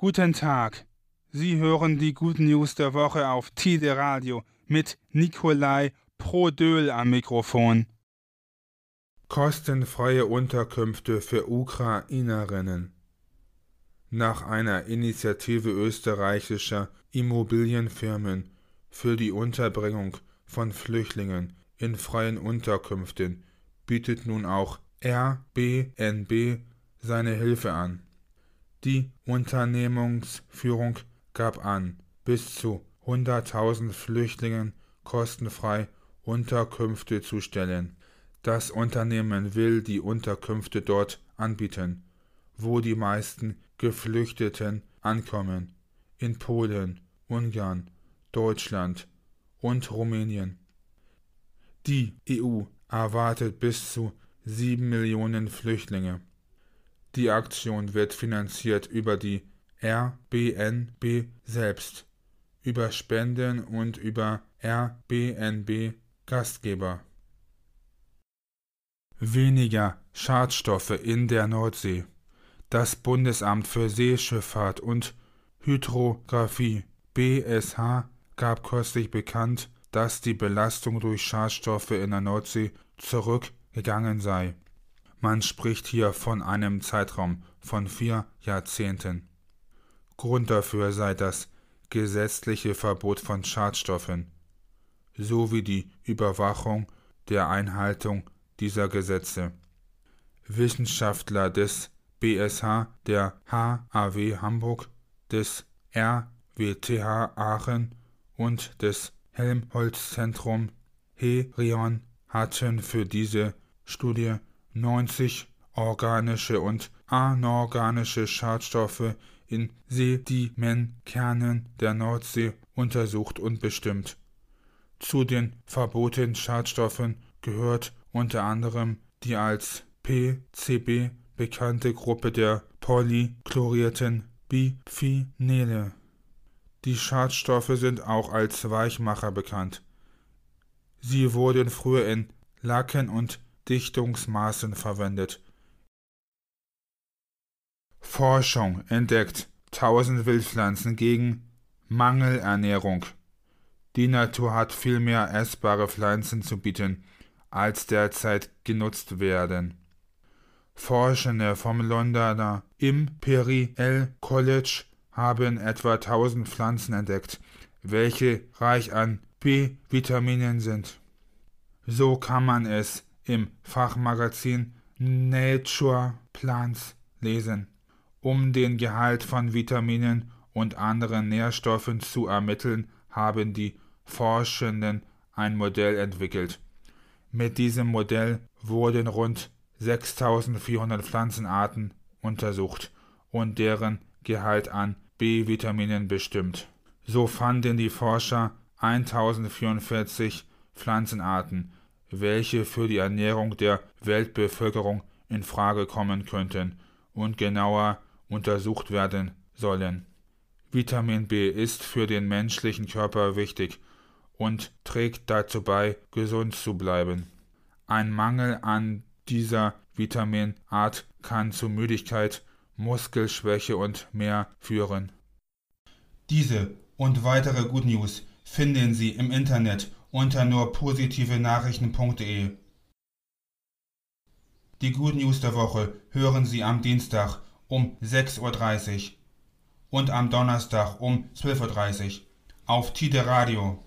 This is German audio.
Guten Tag. Sie hören die Good News der Woche auf Tide Radio mit Nikolai Prodöl am Mikrofon. Kostenfreie Unterkünfte für Ukrainerinnen. Nach einer Initiative österreichischer Immobilienfirmen für die Unterbringung von Flüchtlingen in freien Unterkünften bietet nun auch Airbnb seine Hilfe an. Die Unternehmensführung gab an, bis zu 100.000 Flüchtlingen kostenfrei Unterkünfte zu stellen. Das Unternehmen will die Unterkünfte dort anbieten, wo die meisten Geflüchteten ankommen, in Polen, Ungarn, Deutschland und Rumänien. Die EU erwartet bis zu sieben Millionen Flüchtlinge. Die Aktion wird finanziert über die Airbnb selbst, über Spenden und über Airbnb Gastgeber. Weniger Schadstoffe in der Nordsee. Das Bundesamt für Seeschifffahrt und Hydrographie BSH gab kürzlich bekannt, dass die Belastung durch Schadstoffe in der Nordsee zurückgegangen sei. Man spricht hier von einem Zeitraum von vier Jahrzehnten. Grund dafür sei das gesetzliche Verbot von Schadstoffen sowie die Überwachung der Einhaltung dieser Gesetze. Wissenschaftler des BSH, der HAW Hamburg, des RWTH Aachen und des Helmholtz-Zentrum Herion hatten für diese Studie 90 organische und anorganische Schadstoffe in Sedimentkernen der Nordsee untersucht und bestimmt. Zu den verbotenen Schadstoffen gehört unter anderem die als PCB bekannte Gruppe der polychlorierten Biphenele. Die Schadstoffe sind auch als Weichmacher bekannt. Sie wurden früher in Lacken und Dichtungsmaßen verwendet. Forschung entdeckt 1000 Wildpflanzen gegen Mangelernährung. Die Natur hat viel mehr essbare Pflanzen zu bieten, als derzeit genutzt werden. Forschende vom Londoner Imperial College haben etwa 1000 Pflanzen entdeckt, welche reich an B-Vitaminen sind. So kann man es im Fachmagazin Nature Plants lesen. Um den Gehalt von Vitaminen und anderen Nährstoffen zu ermitteln, haben die Forschenden ein Modell entwickelt. Mit diesem Modell wurden rund 6400 Pflanzenarten untersucht und deren Gehalt an B-Vitaminen bestimmt. So fanden die Forscher 1044 Pflanzenarten, welche für die Ernährung der Weltbevölkerung in Frage kommen könnten und genauer untersucht werden sollen. Vitamin B ist für den menschlichen Körper wichtig und trägt dazu bei, gesund zu bleiben. Ein Mangel an dieser Vitaminart kann zu Müdigkeit, Muskelschwäche und mehr führen. Diese und weitere Good News finden Sie im Internet unter nur positive Nachrichten.de. Die Good News der Woche hören Sie am Dienstag um 6.30 Uhr und am Donnerstag um 12.30 Uhr auf Tide Radio.